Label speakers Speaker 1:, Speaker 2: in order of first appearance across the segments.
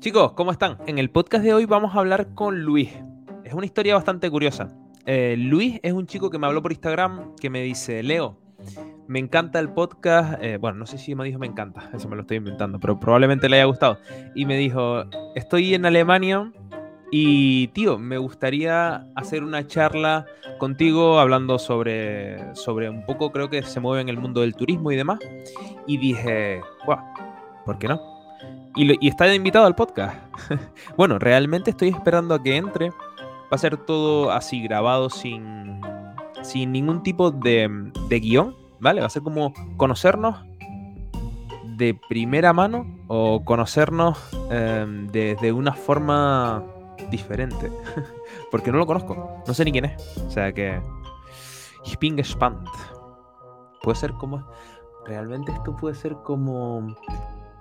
Speaker 1: Chicos, ¿cómo están? En el podcast de hoy vamos a hablar con Luis. Es una historia bastante curiosa. Eh, Luis es un chico que me habló por Instagram que me dice, Leo, me encanta el podcast. eh, bueno, no sé si me dijo me encanta, eso me lo estoy inventando, pero probablemente le haya gustado. Y me dijo, estoy en Alemania y, tío, me gustaría hacer una charla contigo hablando sobre, sobre un poco, creo que se mueve en el mundo del turismo y demás. Y dije, guau, ¿por qué no? Y, está invitado al podcast. bueno, realmente estoy esperando a que entre. Va a ser todo así grabado sin, sin ningún tipo de, de guion, ¿vale? Va a ser como conocernos de primera mano o conocernos em, desde una forma diferente. Porque no lo conozco, no sé ni quién es. O sea que... Gespannt. Puede ser como... Realmente esto puede ser como...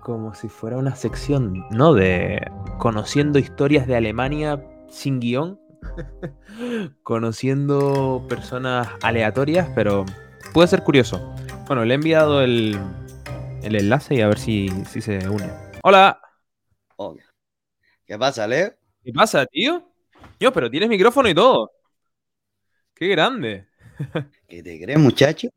Speaker 1: Como si fuera una sección, ¿no? De conociendo historias de Alemania sin guion. conociendo personas aleatorias, pero puede ser curioso. Bueno, le he enviado el, el enlace y a ver si, si se une. Hola,
Speaker 2: Oh, ¿Qué pasa, Leo?
Speaker 1: ¿qué pasa, tío? Yo, pero tienes micrófono y todo. Qué grande.
Speaker 2: ¿Qué te crees, muchacho?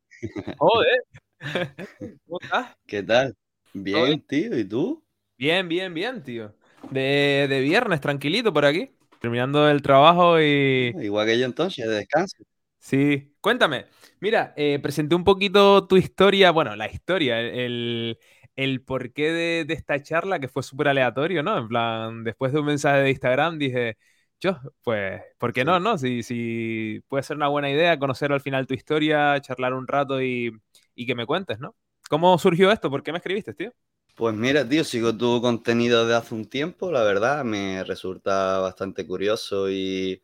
Speaker 1: Joder. ¿Cómo estás?
Speaker 2: ¿Qué tal?
Speaker 1: Bien?
Speaker 2: Tío, ¿y tú?
Speaker 1: Bien, bien, bien, tío. De, de viernes, tranquilito por aquí. Terminando el trabajo y...
Speaker 2: Igual que yo entonces, de descanso.
Speaker 1: Sí, cuéntame. Mira, eh, presenté un poquito tu historia, bueno, la historia, el, el porqué de, de esta charla, que fue súper aleatorio, ¿no? En plan, después de un mensaje de Instagram dije, yo, pues, ¿por qué
Speaker 2: Sí.
Speaker 1: no, no? Si, si puede ser una buena idea conocer al final tu historia, charlar un rato y, y que me cuentes, ¿no? ¿Cómo surgió esto? ¿Por qué me escribiste, tío?
Speaker 2: Pues mira, tío, sigo tu contenido de hace un tiempo, la verdad, me resulta bastante curioso y,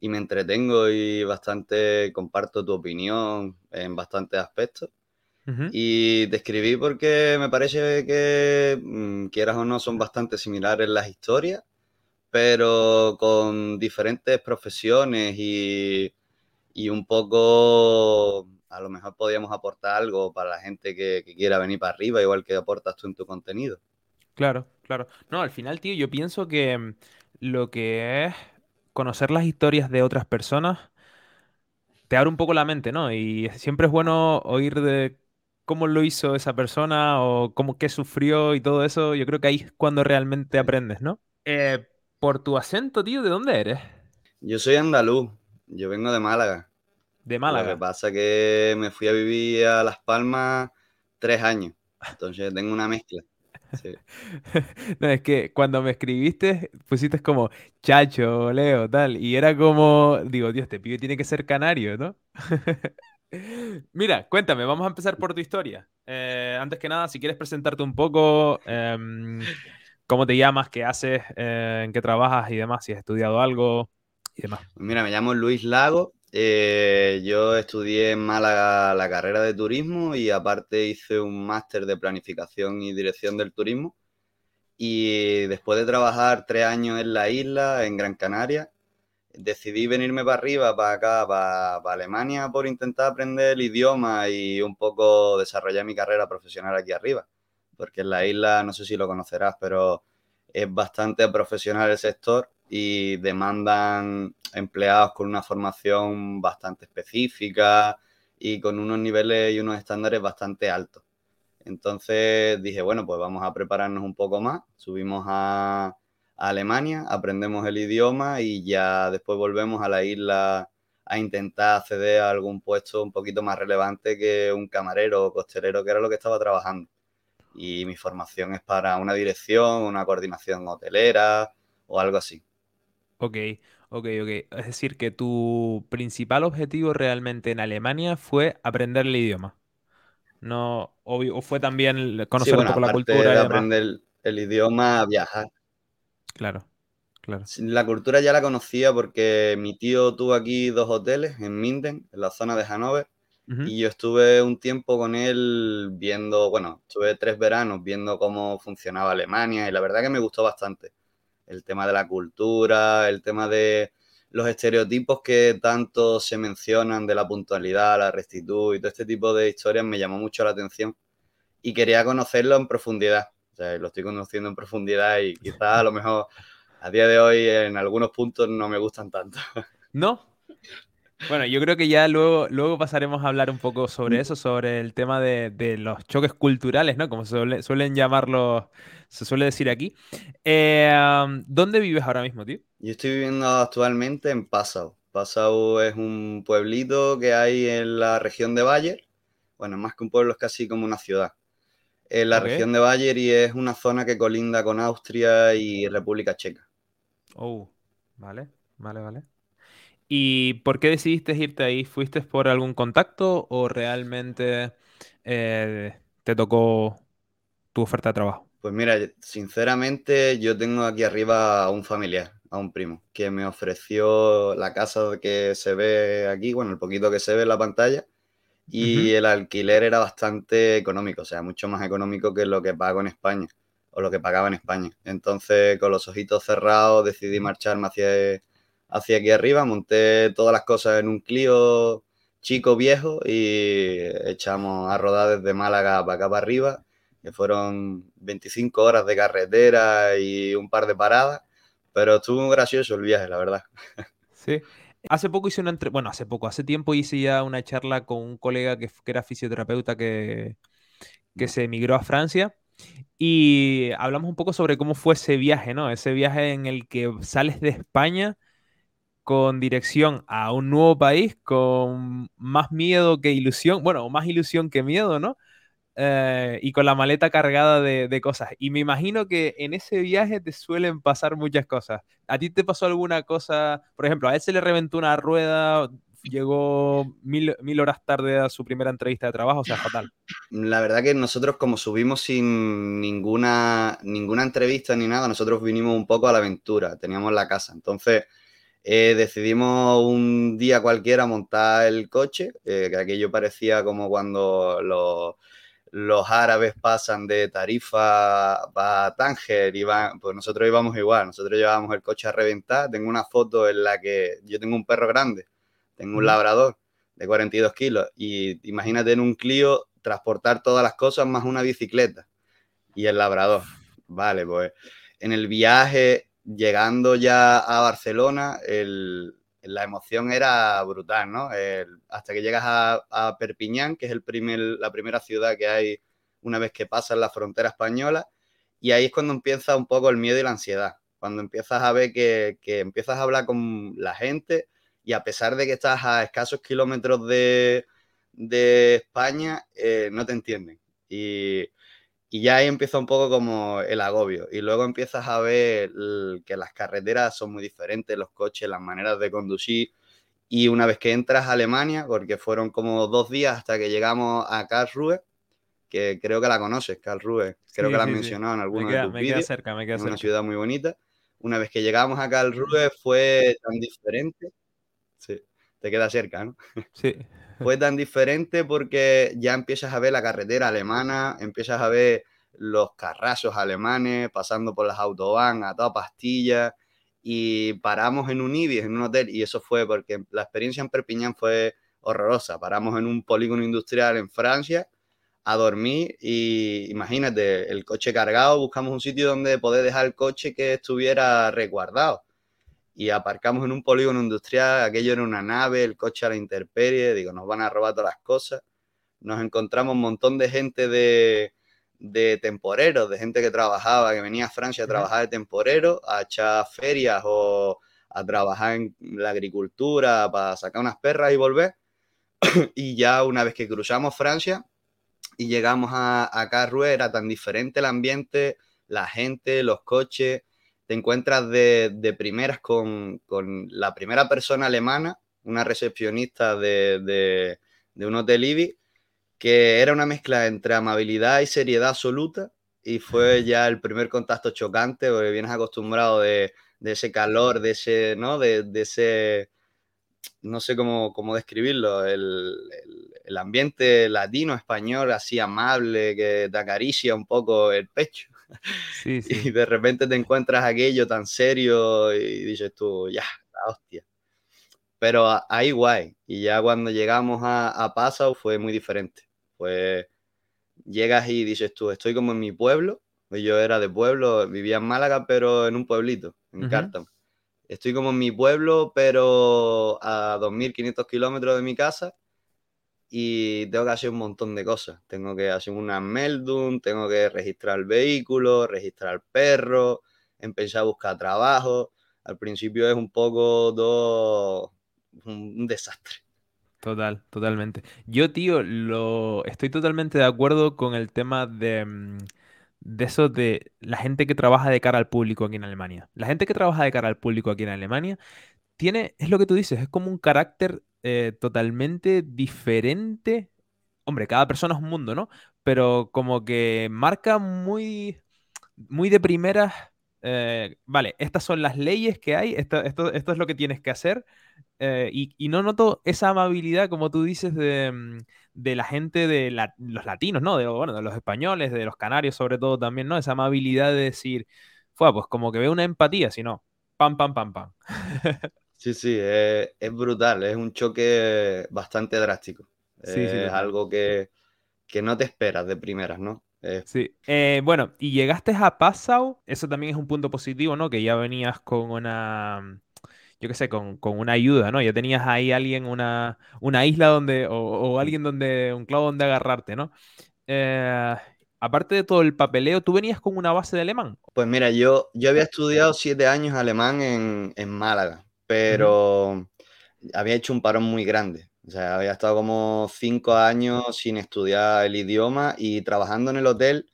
Speaker 2: y me entretengo y bastante comparto tu opinión en bastantes aspectos. Y te escribí porque me parece que, mm, quieras o no, son bastante similares las historias, pero con diferentes profesiones y, y un poco, a lo mejor podríamos aportar algo para la gente que, que quiera venir para arriba, igual que aportas tú en tu contenido.
Speaker 1: Claro, claro. No, al final, tío, yo pienso que mm, lo que es conocer las historias de otras personas te abre un poco la mente, ¿no? Y siempre es bueno oír de cómo lo hizo esa persona o cómo qué sufrió y todo eso. Yo creo que ahí es cuando realmente aprendes, ¿no? Eh, por tu acento, tío, ¿de dónde eres?
Speaker 2: Yo soy andaluz, yo vengo de Málaga.
Speaker 1: De
Speaker 2: Lo que
Speaker 1: Málaga.
Speaker 2: pasa que me fui a vivir a Las Palmas tres años, entonces tengo una mezcla. Sí.
Speaker 1: No, es que cuando me escribiste, pusiste como Chacho, Leo, tal, y era como, digo, Dios, este pibe tiene que ser canario, ¿no? Mira, cuéntame, vamos a empezar por tu historia. Eh, antes que nada, si quieres presentarte un poco, em, cómo te llamas, qué haces, eh, en qué trabajas y demás, si has estudiado algo y demás.
Speaker 2: Mira, me llamo Luis Lago. Eh, yo estudié en Málaga la carrera de turismo y aparte hice un máster de planificación y dirección del turismo. Y después de trabajar tres años en la isla, en Gran Canaria, decidí venirme para arriba, para acá, para, para Alemania, por intentar aprender el idioma y un poco desarrollar mi carrera profesional aquí arriba. Porque en la isla, no sé si lo conocerás, pero es bastante profesional el sector y demandan empleados con una formación bastante específica y con unos niveles y unos estándares bastante altos. Entonces dije, bueno, pues vamos a prepararnos un poco más, subimos a, Alemania, aprendemos el idioma y ya después volvemos a la isla a intentar acceder a algún puesto un poquito más relevante que un camarero o costelero, que era lo que estaba trabajando. Y mi formación es para una dirección, una coordinación hotelera o algo así.
Speaker 1: Ok, ok, ok. Es decir, que tu principal objetivo realmente en Alemania fue aprender el idioma. No, obvio, o fue también
Speaker 2: Sí,
Speaker 1: conocer un poco la cultura y
Speaker 2: de
Speaker 1: demás.
Speaker 2: aprender el, el idioma, viajar.
Speaker 1: Claro, claro.
Speaker 2: La cultura ya la conocía porque mi tío tuvo aquí dos hoteles en Minden, en la zona de Hannover, y yo estuve un tiempo con él viendo, bueno, estuve tres veranos viendo cómo funcionaba Alemania y la verdad que me gustó bastante. El tema de la cultura, el tema de los estereotipos que tanto se mencionan de la puntualidad, la rectitud y todo este tipo de historias me llamó mucho la atención y quería conocerlo en profundidad. O sea, lo estoy conociendo en profundidad y quizás a lo mejor a día de hoy en algunos puntos no me gustan tanto.
Speaker 1: ¿No? Bueno, yo creo que ya luego, luego pasaremos a hablar un poco sobre eso, sobre el tema de, los choques culturales, ¿no? Como suelen llamarlos, se suele decir aquí. Eh, ¿Dónde vives ahora mismo, tío?
Speaker 2: Yo estoy viviendo actualmente en Passau. Passau es un pueblito que hay en la región de Bayer. Bueno, más que un pueblo, es casi como una ciudad. En la región de Bayer y es una zona que colinda con Austria y República Checa.
Speaker 1: Oh, vale, vale, vale. ¿Y por qué decidiste irte ahí? ¿Fuiste por algún contacto o realmente eh, te tocó tu oferta de trabajo?
Speaker 2: Pues mira, sinceramente yo tengo aquí arriba a un familiar, a un primo, que me ofreció la casa que se ve aquí, bueno, el poquito que se ve en la pantalla, y el alquiler era bastante económico, o sea, mucho más económico que lo que pago en España, o lo que pagaba en España. Entonces, con los ojitos cerrados, decidí marcharme hacia hacia aquí arriba, monté todas las cosas en un Clio chico viejo y echamos a rodar desde Málaga para acá para arriba, que fueron 25 horas de carretera y un par de paradas, pero estuvo muy gracioso el viaje, la verdad.
Speaker 1: Sí. Hace poco hice una entre... bueno, hace poco, hace tiempo hice ya una charla con un colega que, que era fisioterapeuta que, que se emigró a Francia y hablamos un poco sobre cómo fue ese viaje, ¿no? Ese viaje en el que sales de España con dirección a un nuevo país, con más miedo que ilusión, bueno, más ilusión que miedo, ¿no? Eh, y con la maleta cargada de, cosas. Y me imagino que en ese viaje te suelen pasar muchas cosas. ¿A ti te pasó alguna cosa? Por ejemplo, a él se le reventó una rueda, llegó mil, mil, horas tarde a su primera entrevista de trabajo, o sea, fatal.
Speaker 2: La verdad que nosotros como subimos sin ninguna, ninguna entrevista ni nada, nosotros vinimos un poco a la aventura, teníamos la casa. Entonces eh, decidimos un día cualquiera montar el coche, eh, que aquello parecía como cuando los, los árabes pasan de Tarifa a Tánger y van, pues nosotros íbamos igual, nosotros llevábamos el coche a reventar. Tengo una foto en la que yo tengo un perro grande, tengo un labrador de 42 kilos y imagínate en un Clio transportar todas las cosas más una bicicleta y el labrador. Vale, pues en el viaje llegando ya a Barcelona, la emoción era brutal, ¿no? hasta que llegas a, Perpiñán, que es la primera ciudad que hay una vez que pasas la frontera española, y ahí es cuando empieza un poco el miedo y la ansiedad, cuando empiezas a ver que, empiezas a hablar con la gente y a pesar de que estás a escasos kilómetros de, España, eh, no te entienden. Y, y ya ahí empieza un poco como el agobio. Y luego empiezas a ver que las carreteras son muy diferentes, los coches, las maneras de conducir. Y una vez que entras a Alemania, porque fueron como dos días hasta que llegamos a Karlsruhe, que creo que la conoces, Karlsruhe, creo que la has mencionado en algunos de tus me Queda
Speaker 1: cerca, me queda
Speaker 2: es
Speaker 1: una
Speaker 2: ciudad muy bonita. Una vez que llegamos a Karlsruhe fue tan diferente. Sí, te queda cerca, ¿no?
Speaker 1: Sí.
Speaker 2: fue tan diferente porque ya empiezas a ver la carretera alemana, empiezas a ver los carrazos alemanes pasando por las autobahn a toda pastilla y paramos en un Ibis, en un hotel y eso fue porque la experiencia en Perpiñán fue horrorosa. Paramos en un polígono industrial en Francia a dormir y imagínate, el coche cargado, buscamos un sitio donde poder dejar el coche que estuviera resguardado y aparcamos en un polígono industrial, aquello era una nave, el coche a la intemperie, digo, nos van a robar todas las cosas. Nos encontramos un montón de gente de, de temporeros, de gente que trabajaba, que venía a Francia a trabajar de temporero, a echar ferias o a trabajar en la agricultura para sacar unas perras y volver. y ya una vez que cruzamos Francia y llegamos a, a era tan diferente el ambiente, la gente, los coches, te encuentras de, primeras con, la primera persona alemana, una recepcionista de, un hotel IBI, que era una mezcla entre amabilidad y seriedad absoluta, y fue ya el primer contacto chocante, porque vienes acostumbrado de, ese calor, de ese, ¿no? De, ese, no sé cómo, cómo describirlo, el, el, ambiente latino, español, así amable, que te acaricia un poco el pecho. Y de repente te encuentras aquello tan serio y dices tú, ya, la hostia. Pero ahí guay. Y ya cuando llegamos a, a Passau fue muy diferente. Pues llegas y dices tú, estoy como en mi pueblo, Yo era de pueblo, vivía en Málaga, pero en un pueblito, en Cártamo. Estoy como en mi pueblo, pero a 2.500 kilómetros de mi casa y tengo que hacer un montón de cosas. Tengo que hacer una meldum, tengo que registrar el vehículo, registrar el perro, empezar a buscar trabajo. Al principio es un poco todo un desastre.
Speaker 1: Total, totalmente. Yo, tío, lo estoy totalmente de acuerdo con el tema de, mm, de eso de la gente que trabaja de cara al público aquí en Alemania. La gente que trabaja de cara al público aquí en Alemania tiene, es lo que tú dices, es como un carácter eh, totalmente diferente. Hombre, cada persona es un mundo, ¿no? Pero como que marca muy, muy de primeras, eh, vale, estas son las leyes que hay, esto, esto, esto es lo que tienes que hacer. Eh, y, no noto esa amabilidad, como tú dices, de, mm, la gente de los latinos, ¿no? De, bueno, de los españoles, de los canarios sobre todo también, ¿no? Esa amabilidad de decir, fue pues como que veo una empatía, sino pam, pam, pam, pam.
Speaker 2: Sí, sí, es, brutal, es un choque bastante drástico. es algo que, no te esperas de primeras, ¿no?
Speaker 1: Sí. Eh, bueno, y llegaste a Passau, eso también es un punto positivo, ¿no? Que ya venías con una, yo qué sé, con, una ayuda, ¿no? Ya tenías ahí alguien, una, una isla donde, o, alguien donde, un clavo donde agarrarte, ¿no? Eh, aparte de todo el papeleo, ¿tú venías con una base de alemán?
Speaker 2: Pues mira, yo, yo había estudiado siete años alemán en, Málaga, pero había hecho un parón muy grande. O sea, había estado como cinco años sin estudiar el idioma y trabajando en el hotel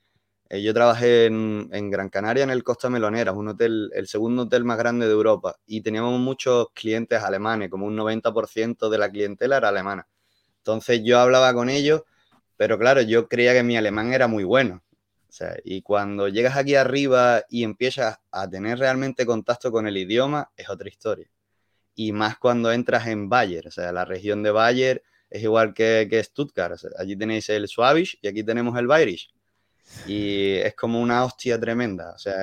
Speaker 2: eh, yo trabajé en, Gran Canaria, en el Costa Melonera, un hotel, el segundo hotel más grande de Europa, y teníamos muchos clientes alemanes, como un 90% de la clientela era alemana. Entonces yo hablaba con ellos, pero claro, yo creía que mi alemán era muy bueno. y cuando llegas aquí arriba y empiezas a tener realmente contacto con el idioma, es otra historia. Y más cuando entras en Bayer, o sea, la región de Bayer es igual que, que Stuttgart. allí tenéis el Swabish y aquí tenemos el Bayerisch y es como una hostia tremenda. O sea,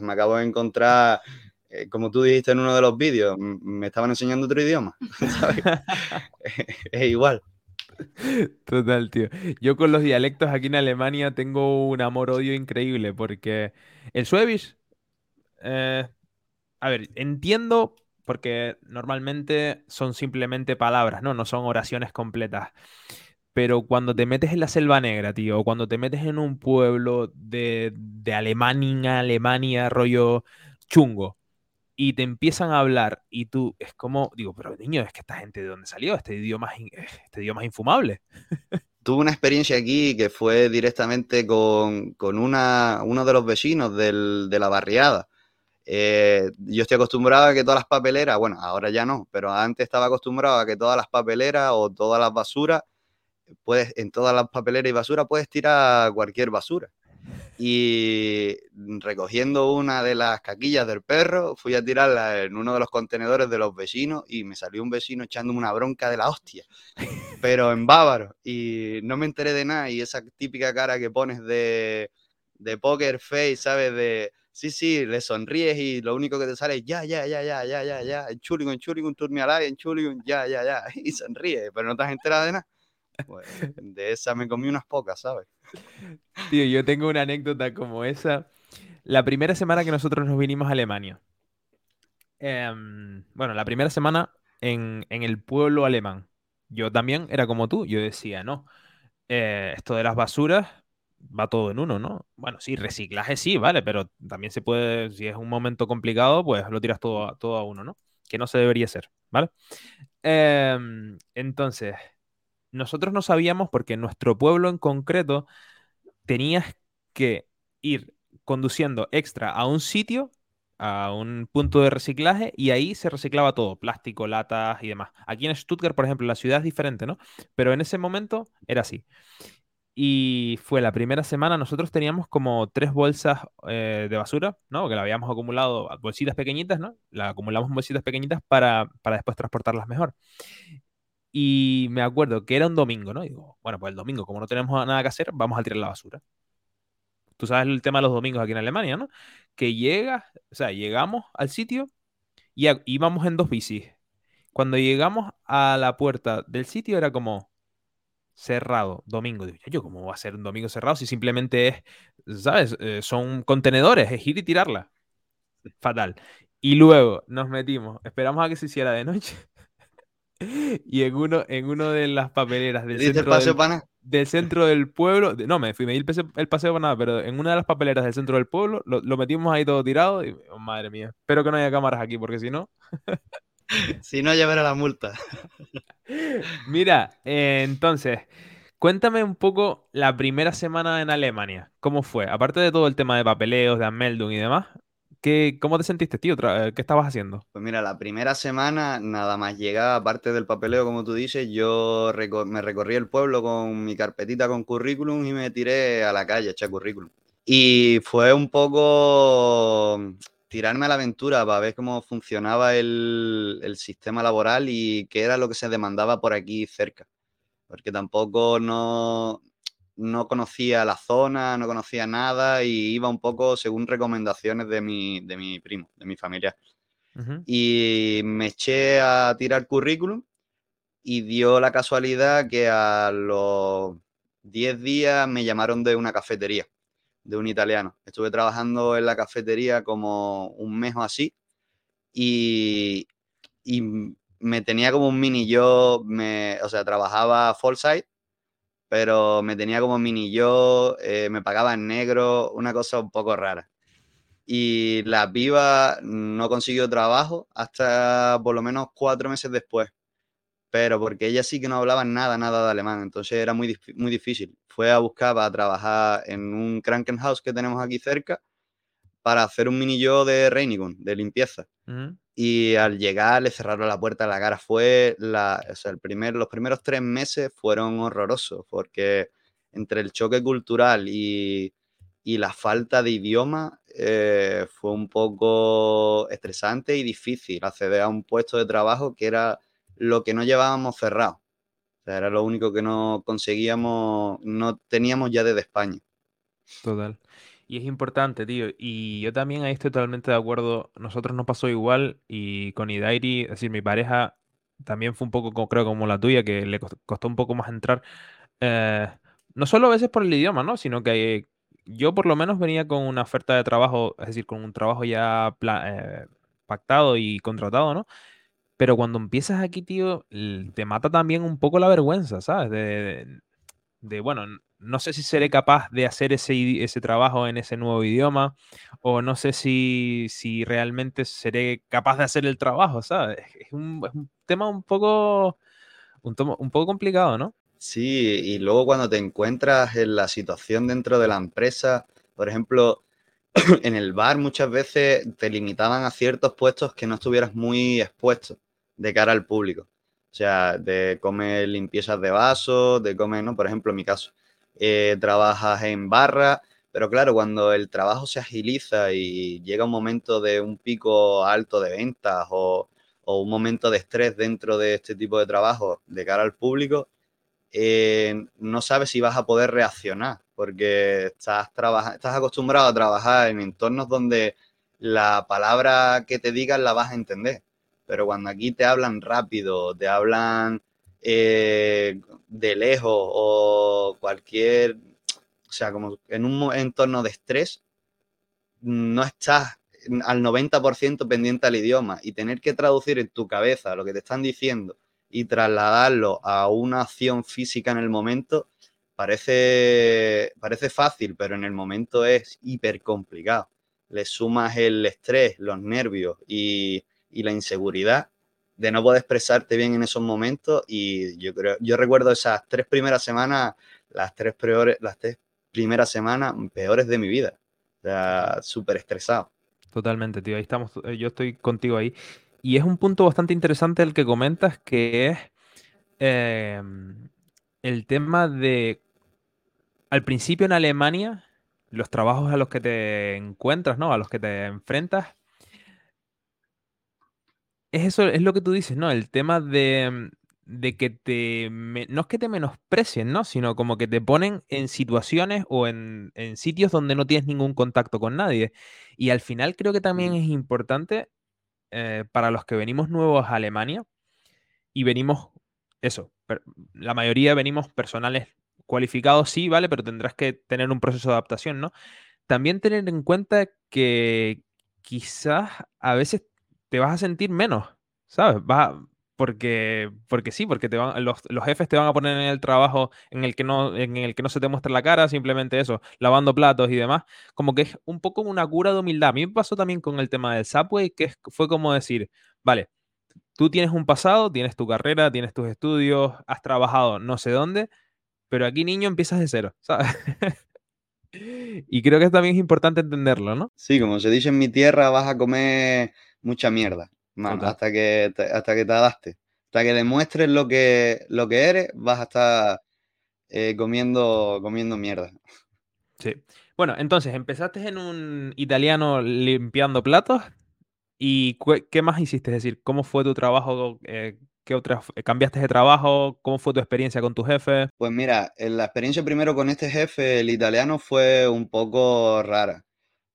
Speaker 2: me acabo de encontrar, eh, como tú dijiste en uno de los vídeos, me estaban enseñando otro idioma. es igual.
Speaker 1: Total, tío. Yo con los dialectos aquí en Alemania tengo un amor-odio increíble porque el Schwäbisch, eh, a ver, entiendo porque normalmente son simplemente palabras, ¿no? No son oraciones completas. Pero cuando te metes en la selva negra, tío, o cuando te metes en un pueblo de, de Alemania, Alemania, rollo chungo, y te empiezan a hablar, y tú es como, digo, pero niño, es que esta gente de dónde salió, este idioma es, este idioma infumable.
Speaker 2: Tuve una experiencia aquí que fue directamente con, con una, uno de los vecinos del, de la barriada. Eh, yo estoy acostumbrado a que todas las papeleras, bueno, ahora ya no, pero antes estaba acostumbrado a que todas las papeleras o todas las basuras puedes, en todas las papeleras y basura puedes tirar cualquier basura. Y recogiendo una de las caquillas del perro, fui a tirarla en uno de los contenedores de los vecinos y me salió un vecino echándome una bronca de la hostia, pero en bávaro. Y no me enteré de nada. Y esa típica cara que pones de, de poker face, ¿sabes? De sí, sí, le sonríes y lo único que te sale es ya, ya, ya, ya, ya, ya, ya, en chuligun, en chuligun, turmi en chuligun, ya, ya, ya, y sonríe, pero no te has enterado de nada. Pues, de esa me comí unas pocas, ¿sabes?
Speaker 1: Tío, yo tengo una anécdota como esa. La primera semana que nosotros nos vinimos a Alemania. Em, bueno, la primera semana en, el pueblo alemán. Yo también era como tú. Yo decía, no, eh, esto de las basuras va todo en uno, ¿no? Bueno, sí, reciclaje sí, vale, pero también se puede, si es un momento complicado, pues lo tiras todo, todo a uno, ¿no? Que no se debería hacer, ¿vale? Em, entonces, nosotros no sabíamos porque nuestro pueblo en concreto tenías que ir conduciendo extra a un sitio, a un punto de reciclaje, y ahí se reciclaba todo, plástico, latas y demás. Aquí en Stuttgart, por ejemplo, la ciudad es diferente, ¿no? Pero en ese momento era así. Y fue la primera semana, nosotros teníamos como tres bolsas eh, de basura, ¿no? Que la habíamos acumulado, bolsitas pequeñitas, ¿no? La acumulamos en bolsitas pequeñitas para, para después transportarlas mejor. Y me acuerdo que era un domingo, ¿no? Y digo, bueno, pues el domingo, como no tenemos nada que hacer, vamos a tirar la basura. Tú sabes el tema de los domingos aquí en Alemania, ¿no? Que llega, o sea, llegamos al sitio y íbamos en dos bicis. Cuando llegamos a la puerta del sitio era como cerrado, domingo. Digo, yo, ¿cómo va a ser un domingo cerrado si simplemente es ¿sabes? Eh, son contenedores, es ir y tirarla. Fatal. Y luego nos metimos, esperamos a que se hiciera de noche. y en uno, en uno de las papeleras del centro, del, del, centro del pueblo, no, me fui, me di el, paseo, para nada, pero en una de las papeleras del centro del pueblo lo, metimos ahí todo tirado y, oh, madre mía, espero que no haya cámaras aquí porque si no...
Speaker 2: si no, llevará la multa.
Speaker 1: Mira, eh, entonces, Cuéntame un poco la primera semana en Alemania. ¿Cómo fue? Aparte de todo el tema de papeleos, de Ameldung y demás, ¿qué, ¿cómo te sentiste, tío? ¿Qué estabas haciendo?
Speaker 2: Pues mira, la primera semana, nada más llegar, aparte del papeleo, como tú dices, yo me recorrí el pueblo con mi carpetita con currículum y me tiré a la calle a echar currículum. Y fue un poco tirarme a la aventura para ver cómo funcionaba el, el sistema laboral y qué era lo que se demandaba por aquí cerca. Porque tampoco no, no conocía la zona, no conocía nada y iba un poco según recomendaciones de mi, de mi primo, de mi familia. Y me eché a tirar currículum y dio la casualidad que a los 10 días me llamaron de una cafetería, de un italiano. Estuve trabajando en la cafetería como un mes o así y, y me tenía como un mini yo, me, o sea, trabajaba full pero me tenía como mini yo, eh, me pagaba en negro, una cosa un poco rara. Y la piba no consiguió trabajo hasta por lo menos cuatro meses después, pero porque ella sí que no hablaba nada, nada de alemán, entonces era muy, muy difícil. Fue a buscar para trabajar en un Krankenhaus que tenemos aquí cerca para hacer un mini yo de Reinigung, de limpieza. Y al llegar le cerraron la puerta a la cara. Fue la, o sea, el primer, los primeros tres meses fueron horrorosos porque entre el choque cultural y, y la falta de idioma eh, fue un poco estresante y difícil acceder a un puesto de trabajo que era lo que no llevábamos cerrado. O sea, era lo único que no conseguíamos, no teníamos ya desde España.
Speaker 1: Total. Y es importante, tío. Y yo también ahí estoy totalmente de acuerdo. Nosotros nos pasó igual y con Idairi, es decir, mi pareja también fue un poco, creo, como la tuya, que le costó un poco más entrar. Eh, no solo a veces por el idioma, ¿no? Sino que yo por lo menos venía con una oferta de trabajo, es decir, con un trabajo ya eh, pactado y contratado, ¿no? Pero cuando empiezas aquí, tío, te mata también un poco la vergüenza, ¿sabes? de, bueno, no sé si seré capaz de hacer ese, ese trabajo en ese nuevo idioma o no sé si, si realmente seré capaz de hacer el trabajo, ¿sabes? Es un, es un tema un poco, un, un poco complicado, ¿no?
Speaker 2: Sí, y luego cuando te encuentras en la situación dentro de la empresa, por ejemplo, en el bar muchas veces te limitaban a ciertos puestos que no estuvieras muy expuesto de cara al público. O sea, de comer limpiezas de vasos, de comer, ¿no? Por ejemplo, en mi caso, eh, trabajas en barra, pero claro, cuando el trabajo se agiliza y llega un momento de un pico alto de ventas o, un momento de estrés dentro de este tipo de trabajo de cara al público, eh, no sabes si vas a poder reaccionar, porque estás, estás acostumbrado a trabajar en entornos donde la palabra que te digan la vas a entender. Pero cuando aquí te hablan rápido, te hablan eh, de lejos o cualquier, o sea, como en un entorno de estrés, no estás al 90% pendiente al idioma y tener que traducir en tu cabeza lo que te están diciendo y trasladarlo a una acción física en el momento, parece, parece fácil, pero en el momento es hiper complicado. Le sumas el estrés, los nervios y, y la inseguridad de no poder expresarte bien en esos momentos y yo creo, yo recuerdo esas tres primeras semanas, las tres peores, las tres primeras semanas peores de mi vida. O sea, súper estresado.
Speaker 1: Totalmente, tío. Ahí estamos, eh, yo estoy contigo ahí. Y es un punto bastante interesante el que comentas, que es em, el tema de, al principio en Alemania, los trabajos a los que te encuentras, ¿no? A los que te enfrentas, es eso, es lo que tú dices, ¿no? El tema de, que te, no es que te menosprecien, ¿no? Sino como que te ponen en situaciones o en, sitios donde no tienes ningún contacto con nadie. Y al final creo que también es importante eh, para los que venimos nuevos a Alemania y venimos, eso, la mayoría venimos personales cualificado sí, ¿vale? Pero tendrás que tener un proceso de adaptación, ¿no? También tener en cuenta que quizás a veces te vas a sentir menos, ¿sabes? porque, porque sí, porque te van, los, jefes te van a poner en el trabajo en el, que no, en el que no se te muestra la cara, simplemente eso, lavando platos y demás. Como que es un poco una cura de humildad. A mí me pasó también con el tema del Subway, que fue como decir, vale, tú tienes un pasado, tienes tu carrera, tienes tus estudios, has trabajado no sé dónde, pero aquí niño empiezas de cero, ¿sabes? y creo que también es importante entenderlo, ¿no?
Speaker 2: Sí, como se dice en mi tierra, vas a comer mucha mierda hasta que, te, hasta que te adaptes. Hasta que demuestres lo que, lo que eres, vas a estar eh, comiendo, comiendo mierda.
Speaker 1: Sí. Bueno, entonces empezaste en un italiano limpiando platos. ¿Y qué más hiciste? Es decir, ¿cómo fue tu trabajo? Eh, ¿Qué otras cambiaste de trabajo? ¿Cómo fue tu experiencia con tu jefe?
Speaker 2: Pues mira, la experiencia primero con este jefe, el italiano, fue un poco rara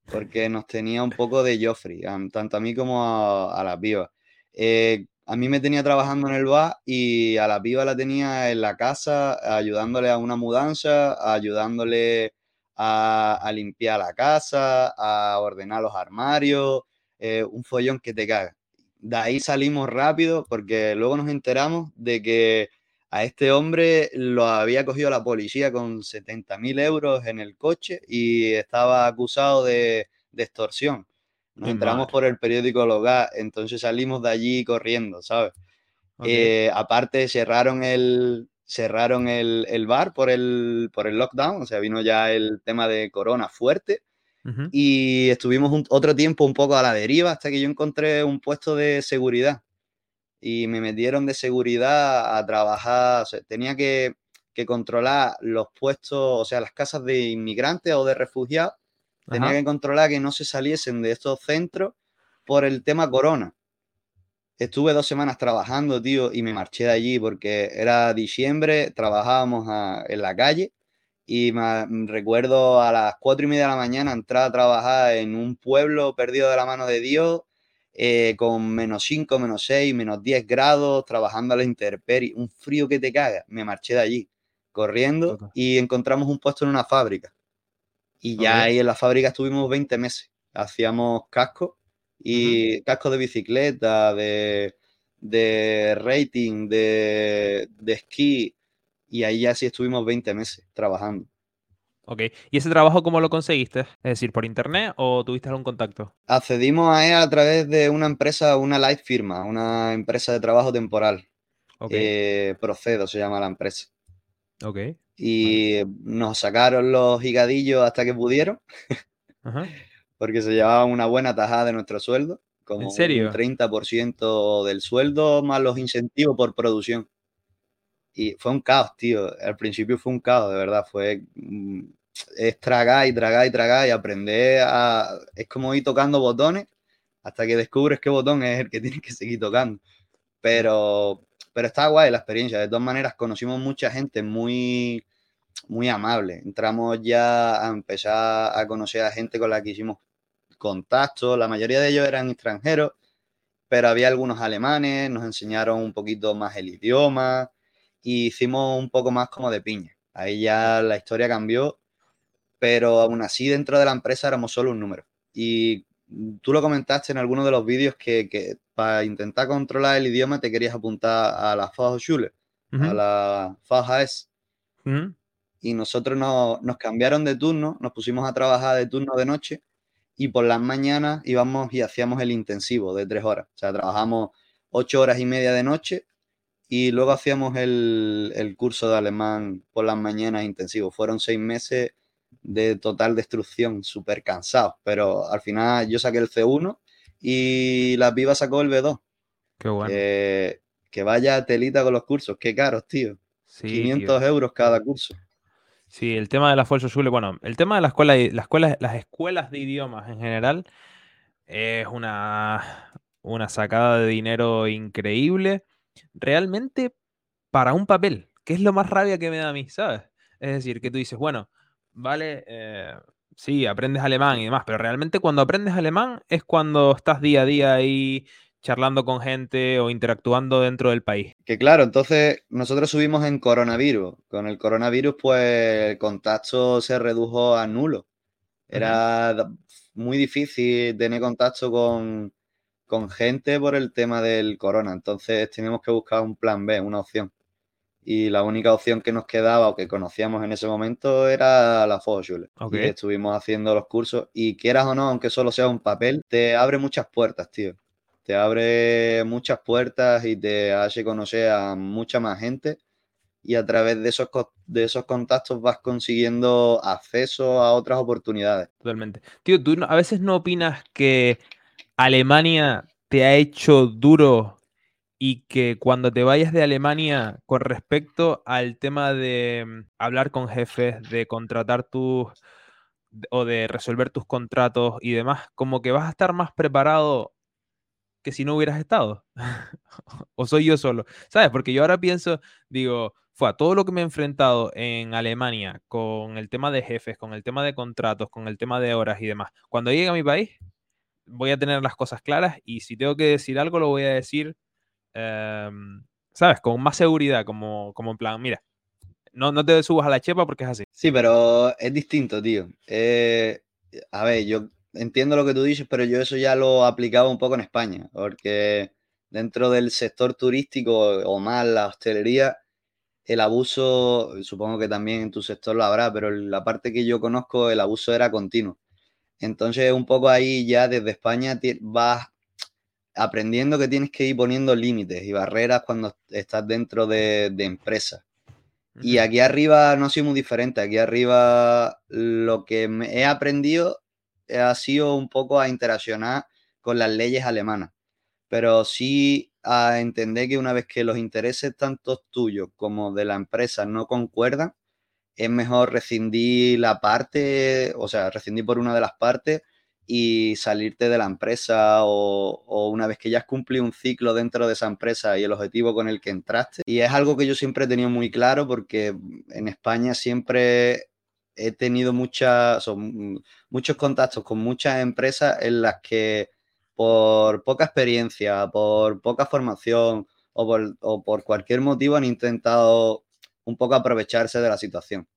Speaker 2: porque nos tenía un poco de Joffrey, tanto a mí como a, la piba. Eh, a mí me tenía trabajando en el bar y a la piba la tenía en la casa ayudándole a una mudanza, ayudándole a, limpiar la casa, a ordenar los armarios, eh, un follón que te caga. De ahí salimos rápido porque luego nos enteramos de que a este hombre lo había cogido la policía con 70 mil euros en el coche y estaba acusado de, extorsión. Nos entramos por el periódico Logar, entonces salimos de allí corriendo, ¿sabes? Eh, aparte cerraron el, cerraron el, bar por el, por el lockdown, o sea, vino ya el tema de corona fuerte. Y estuvimos otro tiempo un poco a la deriva hasta que yo encontré un puesto de seguridad y me metieron de seguridad a trabajar. tenía que, controlar los puestos, o sea, las casas de inmigrantes o de refugiados. Tenía que controlar que no se saliesen de estos centros por el tema corona. Estuve dos semanas trabajando, tío, y me marché de allí porque era diciembre, trabajábamos en la calle y me, recuerdo a las cuatro y media de la mañana entrar a trabajar en un pueblo perdido de la mano de Dios eh, con menos 5, menos 6, menos 10 grados, trabajando a la intemperie, un frío que te caga. Me marché de allí corriendo y encontramos un puesto en una fábrica. Y ya ahí en la fábrica estuvimos 20 meses. Hacíamos casco y casco de bicicleta, de, de rating, de, de esquí. Y ahí ya sí estuvimos 20 meses trabajando.
Speaker 1: Ok. ¿Y ese trabajo cómo lo conseguiste? Es decir, ¿por internet o tuviste algún contacto?
Speaker 2: Accedimos a él a través de una empresa, una light firma, una empresa de trabajo temporal. Ok. Eh, Procedo se llama la empresa.
Speaker 1: Ok.
Speaker 2: Y nos sacaron los higadillos hasta que pudieron. Porque se llevaban una buena tajada de nuestro sueldo. Como ¿En serio? Un 30% del sueldo más los incentivos por producción. Y fue un caos, tío. Al principio fue un caos, de verdad. Fue. Es tragar y tragar y tragar y aprender a. Es como ir tocando botones hasta que descubres qué botón es el que tienes que seguir tocando. Pero, pero está guay la experiencia. De todas maneras, conocimos mucha gente muy, muy amable. Entramos ya a empezar a conocer a gente con la que hicimos contacto. La mayoría de ellos eran extranjeros, pero había algunos alemanes. Nos enseñaron un poquito más el idioma y hicimos un poco más como de piña. Ahí ya la historia cambió, pero aún así dentro de la empresa éramos solo un número. Y tú lo comentaste en alguno de los vídeos que, para intentar controlar el idioma te querías apuntar a la Fachhochschule, a la FAJS. Y nosotros nos cambiaron de turno, nos pusimos a trabajar de turno de noche y por las mañanas íbamos y hacíamos el intensivo de tres horas. O sea, trabajamos ocho horas y media de noche y luego hacíamos el, curso de alemán por las mañanas intensivo. Fueron seis meses de total destrucción, súper cansados, pero al final yo saqué el C1 y la piba sacó el B2.
Speaker 1: Qué bueno.
Speaker 2: que vaya telita con los cursos, qué caros, tío. 500 euros cada curso.
Speaker 1: Sí, el tema de la Schule, bueno, el tema de la escuela, la escuela, las escuelas de idiomas en general es una, una sacada de dinero increíble realmente para un papel, que es lo más rabia que me da a mí, ¿sabes? Es decir, que tú dices, bueno, vale, eh, sí, aprendes alemán y demás, pero realmente cuando aprendes alemán es cuando estás día a día ahí charlando con gente o interactuando dentro del país.
Speaker 2: Que claro, entonces nosotros subimos en coronavirus. Con el coronavirus, pues el contacto se redujo a nulo. Era muy difícil tener contacto con, con gente por el tema del corona. Entonces tenemos que buscar un plan B, una opción. Y la única opción que nos quedaba o que conocíamos en ese momento era la Fotoschule. Okay. Y estuvimos haciendo los cursos. Y quieras o no, aunque solo sea un papel, te abre muchas puertas, tío te abre muchas puertas y te hace conocer a mucha más gente y a través de esos, de esos contactos vas consiguiendo acceso a otras oportunidades.
Speaker 1: Totalmente. Tío, ¿tú a veces no opinas que Alemania te ha hecho duro y que cuando te vayas de Alemania con respecto al tema de mm, hablar con jefes, de contratar tus o de resolver tus contratos y demás, como que vas a estar más preparado que si no hubieras estado? ¿O soy yo solo? ¿Sabes? Porque yo ahora pienso, digo, fue a todo lo que me he enfrentado en Alemania con el tema de jefes, con el tema de contratos, con el tema de horas y demás. Cuando llegue a mi país, voy a tener las cosas claras y si tengo que decir algo, lo voy a decir, em, ¿sabes? Con más seguridad, como, como en plan, mira, no, no te subas a la chepa porque es así.
Speaker 2: Sí, pero es distinto, tío. Eh, a ver, yo entiendo lo que tú dices, pero yo eso ya lo aplicaba un poco en España, porque dentro del sector turístico o más la hostelería, el abuso, supongo que también en tu sector lo habrá, pero la parte que yo conozco, el abuso era continuo. Entonces, un poco ahí ya desde España vas aprendiendo que tienes que ir poniendo límites y barreras cuando estás dentro de, de empresas. Y aquí arriba no soy muy diferente. Aquí arriba lo que he aprendido ha sido un poco a interaccionar con las leyes alemanas, pero sí a entender que una vez que los intereses tanto tuyos como de la empresa no concuerdan, es mejor rescindir la parte, o sea, rescindir por una de las partes y salirte de la empresa o, o, una vez que ya has cumplido un ciclo dentro de esa empresa y el objetivo con el que entraste. Y es algo que yo siempre he tenido muy claro porque en España siempre he tenido muchas, muchos contactos con muchas empresas en las que por poca experiencia, por poca formación o por, cualquier motivo han intentado un poco aprovecharse de la situación.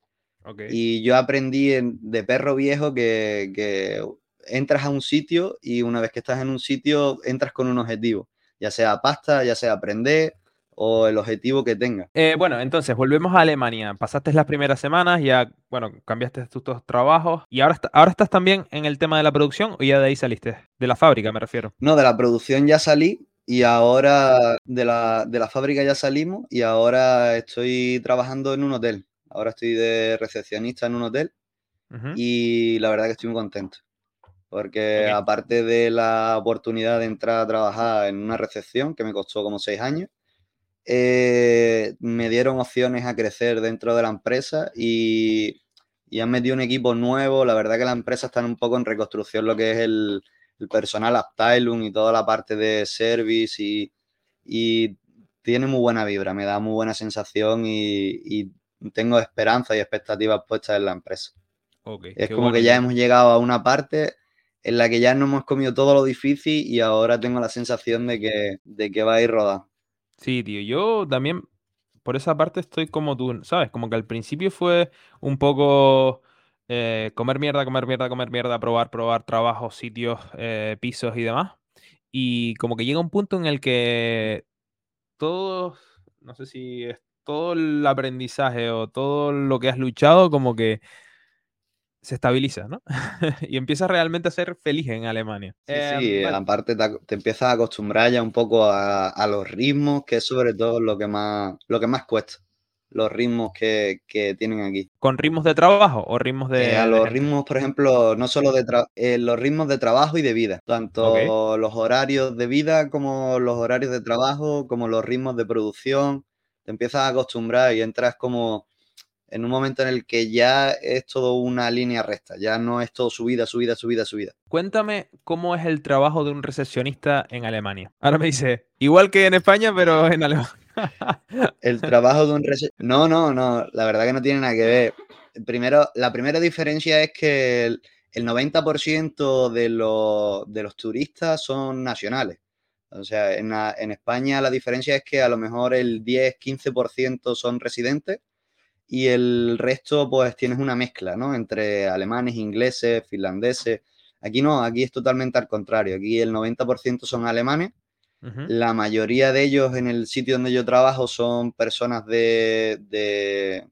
Speaker 2: Y yo aprendí de perro viejo que, que entras a un sitio y una vez que estás en un sitio entras con un objetivo, ya sea pasta, ya sea aprender, o el objetivo que tenga.
Speaker 1: Eh, bueno, entonces volvemos a Alemania. Pasaste las primeras semanas, ya, bueno, cambiaste tus dos trabajos y ahora, ahora estás también en el tema de la producción o ya de ahí saliste? De la fábrica, me refiero.
Speaker 2: No, de la producción ya salí y ahora de la, de la fábrica ya salimos y ahora estoy trabajando en un hotel. Ahora estoy de recepcionista en un hotel y la verdad que estoy muy contento. Porque aparte de la oportunidad de entrar a trabajar en una recepción, que me costó como seis años, eh, me dieron opciones a crecer dentro de la empresa y, y, han metido un equipo nuevo. La verdad que la empresa está un poco en reconstrucción, lo que es el, personal Aptailung y toda la parte de service y, y, tiene muy buena vibra, me da muy buena sensación y, tengo esperanza y expectativas puestas en la empresa. es como que ya hemos llegado a una parte en la que ya no hemos comido todo lo difícil y ahora tengo la sensación de que, de que va a ir rodando.
Speaker 1: Sí, tío, yo también por esa parte estoy como tú, ¿sabes? Como que al principio fue un poco eh, comer mierda, comer mierda, comer mierda, probar, probar trabajos, sitios, eh, pisos y demás. Y como que llega un punto en el que todo, no sé si es todo el aprendizaje o todo lo que has luchado, como que se estabiliza, ¿no? y empiezas realmente a ser feliz en Alemania.
Speaker 2: Sí, sí em, aparte te, te, empiezas a acostumbrar ya un poco a, los ritmos, que es sobre todo lo que más, lo que más cuesta, los ritmos que, tienen aquí.
Speaker 1: ¿Con ritmos de trabajo o ritmos de...?
Speaker 2: Eh, a los ritmos, por ejemplo, no solo de eh, los ritmos de trabajo y de vida, tanto los horarios de vida como los horarios de trabajo, como los ritmos de producción, te empiezas a acostumbrar y entras como en un momento en el que ya es todo una línea recta, ya no es todo subida, subida, subida, subida.
Speaker 1: Cuéntame cómo es el trabajo de un recepcionista en Alemania. Ahora me dice, igual que en España, pero en Alemania.
Speaker 2: el trabajo de un recepcionista... No, no, no, la verdad que no tiene nada que ver. Primero, la primera diferencia es que el, 90% de, de los turistas son nacionales. O sea, en, en España la diferencia es que a lo mejor el 10-15% son residentes y el resto pues tienes una mezcla, ¿no? Entre alemanes, ingleses, finlandeses. Aquí no, aquí es totalmente al contrario. Aquí el 90% son alemanes. La mayoría de ellos en el sitio donde yo trabajo son personas de,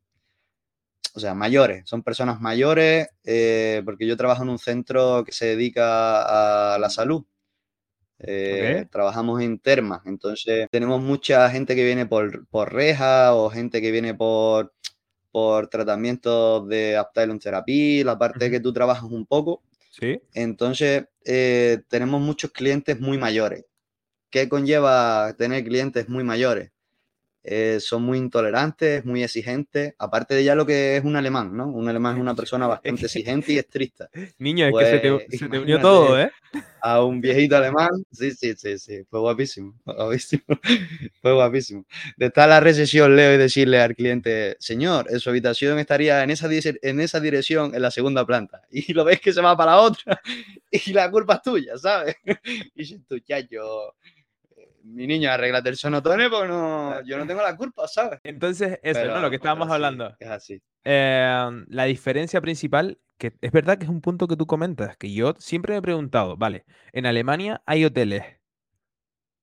Speaker 2: o sea, mayores, son personas mayores, eh, porque yo trabajo en un centro que se dedica a la salud. Eh, trabajamos en termas, entonces tenemos mucha gente que viene por, por reja o gente que viene por, por tratamientos de Aptylon Therapy, la parte que tú trabajas un poco.
Speaker 1: Sí.
Speaker 2: Entonces, eh, tenemos muchos clientes muy mayores. ¿Qué conlleva tener clientes muy mayores? Eh, son muy intolerantes, muy exigentes, aparte de ya lo que es un alemán, ¿no? Un alemán es una persona bastante exigente y estricta.
Speaker 1: Niño, es que se te, pues, unió todo, ¿eh?
Speaker 2: A un viejito alemán, sí, sí, sí, sí, fue guapísimo, guapísimo, fue guapísimo. De estar la recesión, Leo, y decirle al cliente, señor, en su habitación estaría en esa, en esa dirección, en la segunda planta, y lo ves que se va para la otra, y la culpa es tuya, ¿sabes? Y tú, yo mi niño, arreglate el sonotone porque no, yo no tengo la culpa, ¿sabes?
Speaker 1: Entonces, eso, ¿no? Lo que estábamos hablando.
Speaker 2: Es así.
Speaker 1: Em, la diferencia principal, que es verdad que es un punto que tú comentas, que yo siempre me he preguntado, vale, en Alemania hay hoteles,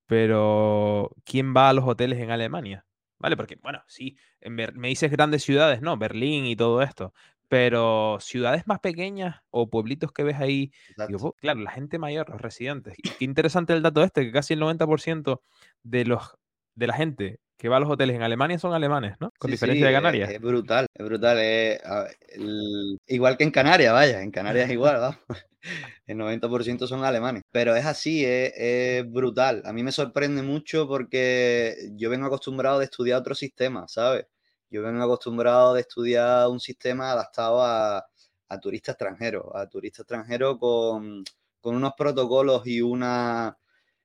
Speaker 1: pero ¿quién va a los hoteles en Alemania? ¿Vale? Porque, bueno, sí, me dices grandes ciudades, ¿no? Berlín y todo esto. Pero ciudades más pequeñas o pueblitos que ves ahí, claro, la gente mayor, los residentes. qué interesante el dato este, que casi el 90% de, los, de la gente que va a los hoteles en Alemania son alemanes, ¿no? Con diferencia de Canarias.
Speaker 2: Es, brutal, es brutal. igual que en Canarias, vaya, en Canarias es igual, ¿va? El 90% son alemanes. Pero es así, es, es, brutal. A mí me sorprende mucho porque yo vengo acostumbrado de estudiar otro sistema, ¿sabes? Yo vengo acostumbrado de estudiar un sistema adaptado a, a turistas extranjeros, a turistas extranjeros con, con, unos protocolos y, una,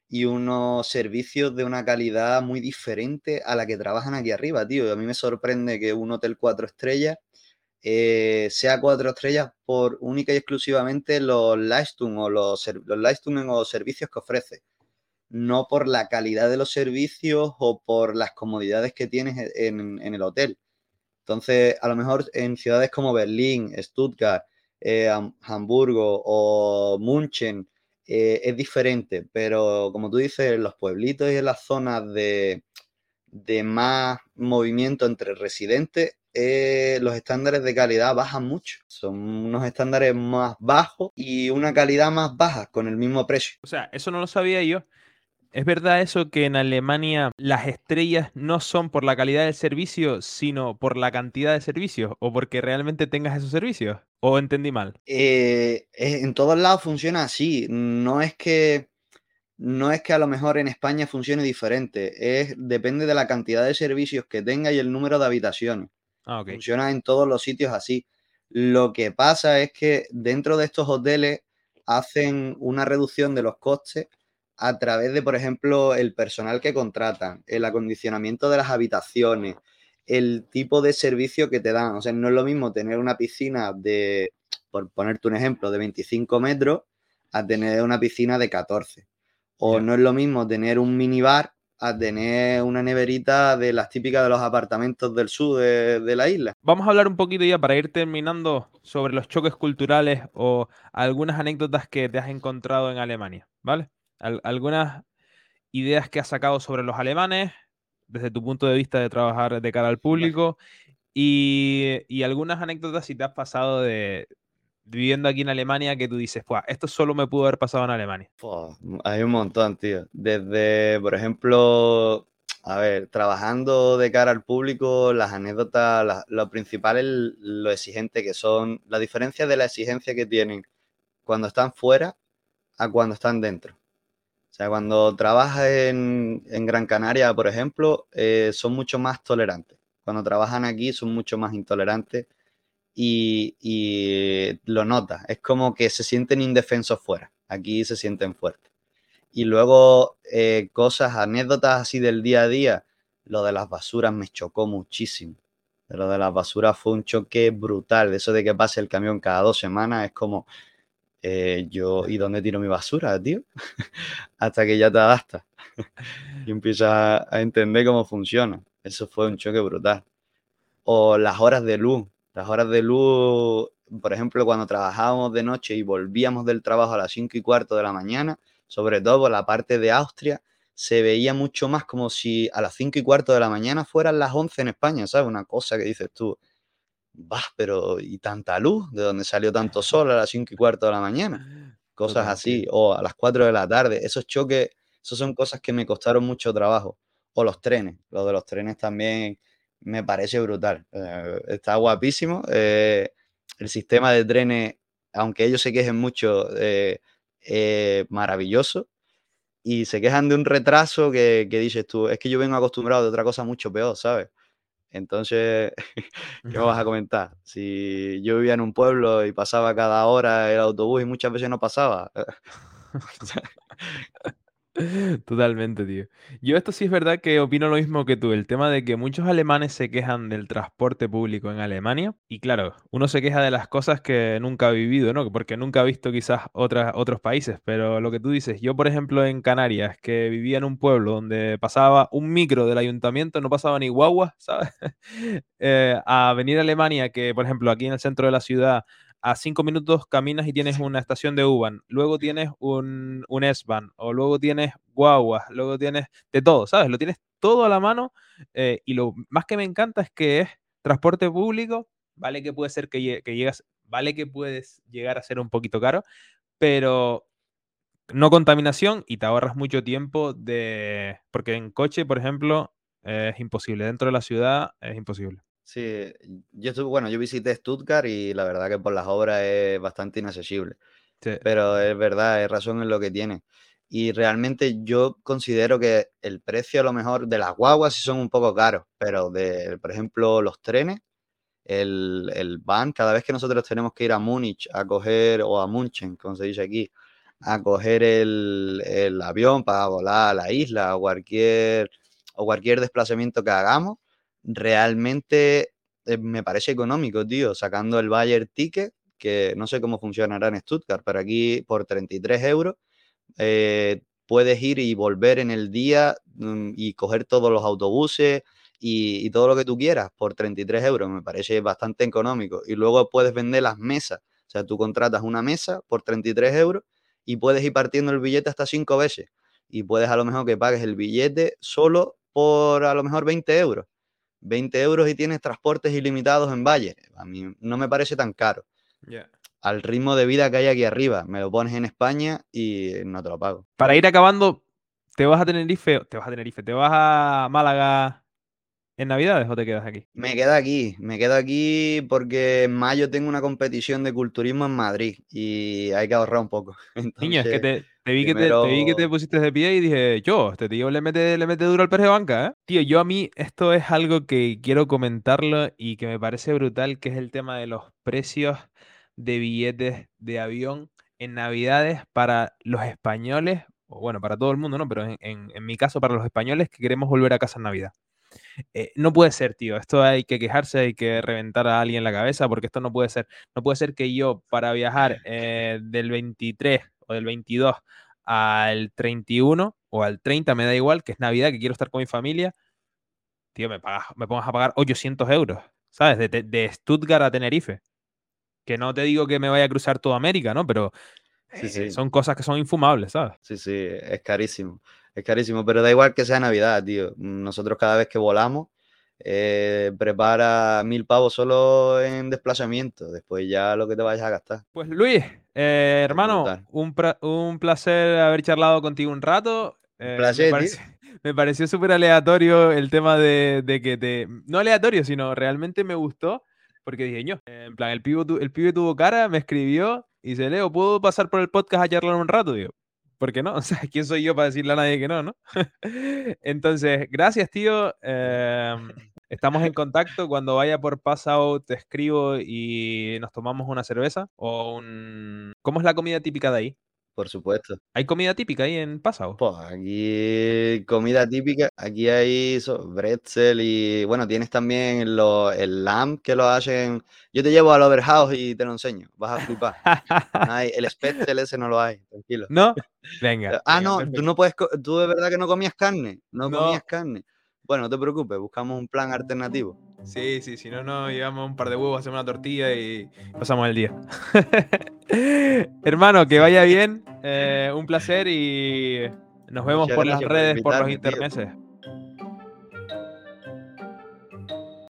Speaker 2: y unos servicios de una calidad muy diferente a la que trabajan aquí arriba, tío. a mí me sorprende que un hotel cuatro estrellas eh, sea cuatro estrellas por única y exclusivamente los Lightstone o los, los o servicios que ofrece no por la calidad de los servicios o por las comodidades que tienes e-, en, el hotel. Entonces, a lo mejor en ciudades como Berlín, Stuttgart, eh, Hamburgo o München eh, es diferente, pero como tú dices, en los pueblitos y en las zonas de, más movimiento entre residentes, eh, los estándares de calidad bajan mucho. Son unos estándares más bajos y una calidad más baja con el mismo precio.
Speaker 1: O sea, eso no lo sabía yo. ¿Es verdad eso que en Alemania las estrellas no son por la calidad del servicio, sino por la cantidad de servicios? ¿O porque realmente tengas esos servicios? ¿O entendí mal?
Speaker 2: Eh, en todos lados funciona así. No es que. No es que a lo mejor en España funcione diferente. Es, depende de la cantidad de servicios que tenga y el número de habitaciones.
Speaker 1: Ah,
Speaker 2: funciona en todos los sitios así. Lo que pasa es que dentro de estos hoteles hacen una reducción de los costes a través de, por ejemplo, el personal que contratan, el acondicionamiento de las habitaciones, el tipo de servicio que te dan. O sea, no es lo mismo tener una piscina de, por ponerte un ejemplo, de 25 metros a tener una piscina de 14. O no es lo mismo tener un minibar a tener una neverita de las típicas de los apartamentos del sur de, de, la isla.
Speaker 1: Vamos a hablar un poquito ya para ir terminando sobre los choques culturales o algunas anécdotas que te has encontrado en Alemania, ¿vale? Algunas ideas que has sacado sobre los alemanes, desde tu punto de vista de trabajar de cara al público, y, algunas anécdotas si te has pasado de, viviendo aquí en Alemania que tú dices, pues esto solo me pudo haber pasado en Alemania.
Speaker 2: hay un montón, tío. Desde, por ejemplo, a ver, trabajando de cara al público, las anécdotas, lo principal es lo exigente que son, la diferencia de la exigencia que tienen cuando están fuera a cuando están dentro. O sea, cuando trabajas en, Gran Canaria, por ejemplo, eh, son mucho más tolerantes. Cuando trabajan aquí son mucho más intolerantes y, lo notas. Es como que se sienten indefensos fuera. Aquí se sienten fuertes. Y luego eh, cosas, anécdotas así del día a día. Lo de las basuras me chocó muchísimo. Lo de las basuras fue un choque brutal. Eso de que pase el camión cada dos semanas es como eh, yo, ¿y dónde tiro mi basura, tío? Hasta que ya te adaptas y empiezas a entender cómo funciona. Eso fue un choque brutal. O las horas de luz. Las horas de luz, por ejemplo, cuando trabajábamos de noche y volvíamos del trabajo a las 5 y cuarto de la mañana, sobre todo por la parte de Austria, se veía mucho más como si a las 5 y cuarto de la mañana fueran las 11 en España, ¿sabes? Una cosa que dices tú, vas, pero ¿y tanta luz? ¿De dónde salió tanto sol a las 5 y cuarto de la mañana? Cosas así, o a las 4 de la tarde. Esos choques, esos son cosas que me costaron mucho trabajo. O los trenes, lo de los trenes también me parece brutal. Eh, está guapísimo. Eh, el sistema de trenes, aunque ellos se quejen mucho, eh, maravilloso. Y se quejan de un retraso que, que dices tú, es que yo vengo acostumbrado de otra cosa mucho peor, ¿sabes? Entonces, ¿qué me vas a comentar? Si yo vivía en un pueblo y pasaba cada hora el autobús y muchas veces no pasaba.
Speaker 1: Totalmente, tío. Yo esto sí es verdad que opino lo mismo que tú. El tema de que muchos alemanes se quejan del transporte público en Alemania. Y claro, uno se queja de las cosas que nunca ha vivido, ¿no? Porque nunca ha visto quizás otras, otros países. Pero lo que tú dices, yo por ejemplo en Canarias, que vivía en un pueblo donde pasaba un micro del ayuntamiento, no pasaba ni guagua, ¿sabes? Eh, a venir a Alemania, que por ejemplo aquí en el centro de la ciudad a cinco minutos caminas y tienes una estación de U-Bahn, luego tienes un, un S-Bahn, o luego tienes guaguas, luego tienes de todo, ¿sabes? Lo tienes todo a la mano eh, y lo más que me encanta es que es transporte público, vale que puede ser que, que llegas, vale que puedes llegar a ser un poquito caro, pero no contaminación y te ahorras mucho tiempo de... Porque en coche, por ejemplo, es imposible. Dentro de la ciudad es imposible.
Speaker 2: Sí, yo estuve, bueno, yo visité Stuttgart y la verdad que por las obras es bastante inaccesible. Pero es verdad, es razón en lo que tiene. Y realmente yo considero que el precio a lo mejor de las guaguas sí son un poco caros, pero de, por ejemplo, los trenes, el, el van, cada vez que nosotros tenemos que ir a Múnich a coger, o a München, como se dice aquí, a coger el, el avión para volar a la isla o cualquier, o cualquier desplazamiento que hagamos, realmente eh, me parece económico, tío, sacando el Bayer Ticket, que no sé cómo funcionará en Stuttgart, pero aquí por 33 euros eh, puedes ir y volver en el día mm, y coger todos los autobuses y, todo lo que tú quieras por 33 euros. Me parece bastante económico. Y luego puedes vender las mesas. O sea, tú contratas una mesa por 33 euros y puedes ir partiendo el billete hasta cinco veces. Y puedes a lo mejor que pagues el billete solo por a lo mejor 20 euros. 20 euros y tienes transportes ilimitados en Valle. A mí no me parece tan caro. Al ritmo de vida que hay aquí arriba, me lo pones en España y no te lo pago.
Speaker 1: Para ir acabando, ¿te vas a Tenerife? ¿Te vas a Tenerife? ¿Te vas a Málaga en Navidades o te quedas aquí?
Speaker 2: Me quedo aquí, me quedo aquí porque en mayo tengo una competición de culturismo en Madrid y hay que ahorrar un poco.
Speaker 1: Niño, es que te, vi que te, vi que te pusiste de pie y dije, yo, este tío le mete, le mete duro al perro de banca, ¿eh? Tío, yo a mí esto es algo que quiero comentarlo y que me parece brutal, que es el tema de los precios de billetes de avión en Navidades para los españoles, o bueno, para todo el mundo, ¿no? Pero en, en mi caso, para los españoles que queremos volver a casa en Navidad. Eh, no puede ser, tío. Esto hay que quejarse, hay que reventar a alguien la cabeza, porque esto no puede ser. No puede ser que yo, para viajar eh, del 23 o del 22 al 31 o al 30, me da igual, que es Navidad, que quiero estar con mi familia, tío, me, me pongas a pagar 800 euros, ¿sabes? De, Stuttgart a Tenerife. Que no te digo que me vaya a cruzar toda América, ¿no? Pero eh, son cosas que son infumables, ¿sabes?
Speaker 2: Sí, sí, es carísimo. Es carísimo, pero da igual que sea Navidad, tío. Nosotros cada vez que volamos, eh, prepara mil pavos solo en desplazamiento. Después ya lo que te vayas a gastar.
Speaker 1: Pues Luis, eh, hermano, un, placer haber charlado contigo un rato.
Speaker 2: Eh, placer,
Speaker 1: me, pareció súper aleatorio el tema de, que te... No aleatorio, sino realmente me gustó. Porque dije, yo, en plan, el pibe, el pibe tuvo cara, me escribió y dice, Leo, ¿puedo pasar por el podcast a charlar un rato? Digo, ¿por qué no? O sea, ¿quién soy yo para decirle a nadie que no, no? Entonces, gracias, tío. Em, estamos en contacto. Cuando vaya por Passau, te escribo y nos tomamos una cerveza o un... ¿Cómo es la comida típica de ahí?
Speaker 2: Por supuesto.
Speaker 1: ¿Hay comida típica ahí en Passau?
Speaker 2: Pues aquí comida típica, aquí hay so, bretzel y bueno, tienes también lo, el lamb que lo hacen. Yo te llevo al overhouse y te lo enseño, vas a flipar. El spetzel ese no lo hay, tranquilo.
Speaker 1: ¿No? Venga.
Speaker 2: ah,
Speaker 1: venga,
Speaker 2: no,
Speaker 1: perfecto.
Speaker 2: tú no puedes, tú de verdad que no comías carne, no,
Speaker 1: No.
Speaker 2: comías carne. Bueno, no te preocupes, buscamos un plan alternativo.
Speaker 1: Sí, sí, si no, no, llevamos un par de huevos, hacemos una tortilla y pasamos el día. Hermano, que vaya bien. eh, un placer y nos vemos
Speaker 2: Muchas
Speaker 1: por las redes, por los interneses.